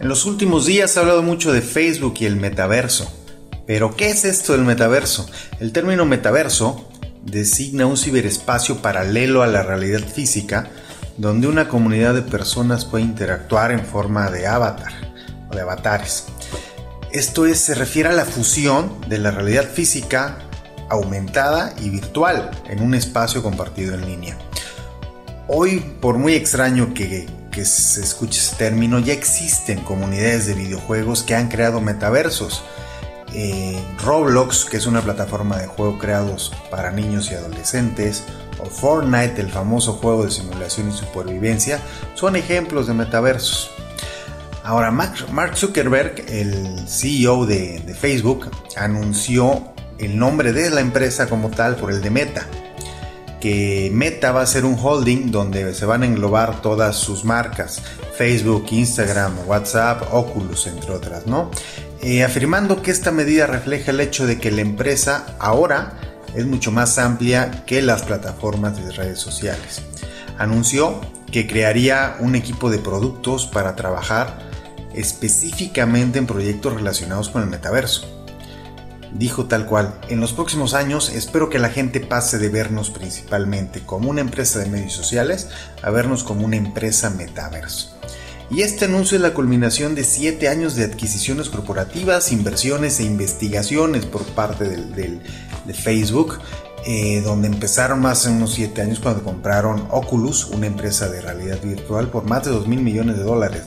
En los últimos días se ha hablado mucho de Facebook y el metaverso. Pero, ¿qué es esto del metaverso? El término metaverso designa un ciberespacio paralelo a la realidad física donde una comunidad de personas puede interactuar en forma de avatar o de avatares. Esto es, se refiere a la fusión de la realidad física aumentada y virtual en un espacio compartido en línea. Hoy, por muy extraño que, se escuche ese término, ya existen comunidades de videojuegos que han creado metaversos. Eh, Roblox, que es una plataforma de juego creados para niños y adolescentes, o Fortnite, el famoso juego de simulación y supervivencia, son ejemplos de metaversos. Ahora, Mark Zuckerberg, el CEO de Facebook, anunció el nombre de la empresa como tal por el de Meta que Meta va a ser un holding donde se van a englobar todas sus marcas, Facebook, Instagram, WhatsApp, Oculus, entre otras, ¿no? Eh, afirmando que esta medida refleja el hecho de que la empresa ahora es mucho más amplia que las plataformas de redes sociales. Anunció que crearía un equipo de productos para trabajar específicamente en proyectos relacionados con el metaverso dijo tal cual, en los próximos años espero que la gente pase de vernos principalmente como una empresa de medios sociales a vernos como una empresa metaverso. Y este anuncio es la culminación de 7 años de adquisiciones corporativas, inversiones e investigaciones por parte de Facebook, eh, donde empezaron más de unos 7 años cuando compraron Oculus, una empresa de realidad virtual, por más de 2 mil millones de dólares.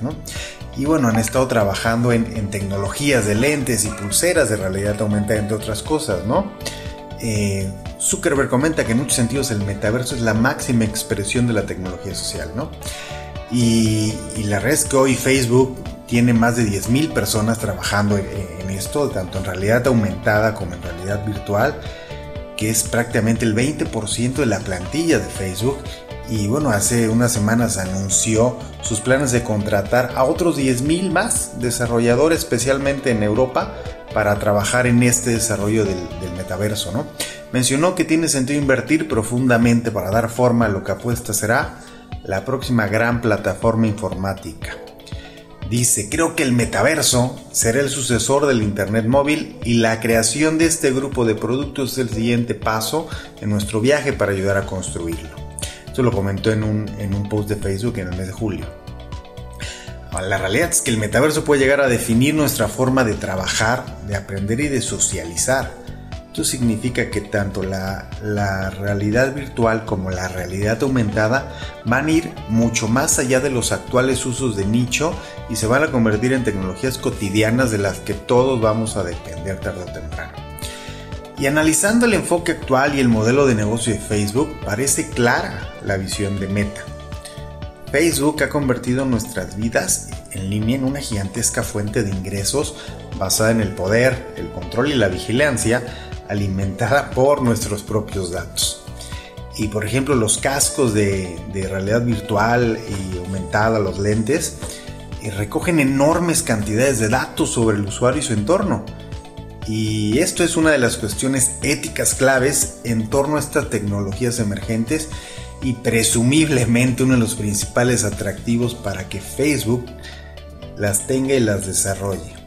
Y bueno, han estado trabajando en, tecnologías de lentes y pulseras de realidad aumentada, entre otras cosas, ¿no? Eh, Zuckerberg comenta que en muchos sentidos el metaverso es la máxima expresión de la tecnología social, ¿no? Y, la red que hoy Facebook tiene más de 10.000 personas trabajando en, en, esto, tanto en realidad aumentada como en realidad virtual, que es prácticamente el 20% de la plantilla de Facebook y bueno, hace unas semanas anunció sus planes de contratar a otros 10.000 más desarrolladores, especialmente en Europa, para trabajar en este desarrollo del, metaverso. ¿no? Mencionó que tiene sentido invertir profundamente para dar forma a lo que apuesta será la próxima gran plataforma informática. Dice, creo que el metaverso será el sucesor del Internet móvil y la creación de este grupo de productos es el siguiente paso en nuestro viaje para ayudar a construirlo. Esto lo comentó en un, en un post de Facebook en el mes de julio. La realidad es que el metaverso puede llegar a definir nuestra forma de trabajar, de aprender y de socializar. Esto significa que tanto la, la, realidad virtual como la realidad aumentada van a ir mucho más allá de los actuales usos de nicho y se van a convertir en tecnologías cotidianas de las que todos vamos a depender tarde o temprano. Y analizando el enfoque actual y el modelo de negocio de Facebook, parece clara la visión de Meta. Facebook ha convertido nuestras vidas en línea en una gigantesca fuente de ingresos basada en el poder, el control y la vigilancia alimentada por nuestros propios datos. Y por ejemplo los cascos de, realidad virtual y aumentada, los lentes, eh, recogen enormes cantidades de datos sobre el usuario y su entorno y esto es una de las cuestiones éticas claves en torno a estas tecnologías emergentes y presumiblemente uno de los principales atractivos para que Facebook las tenga y las desarrolle.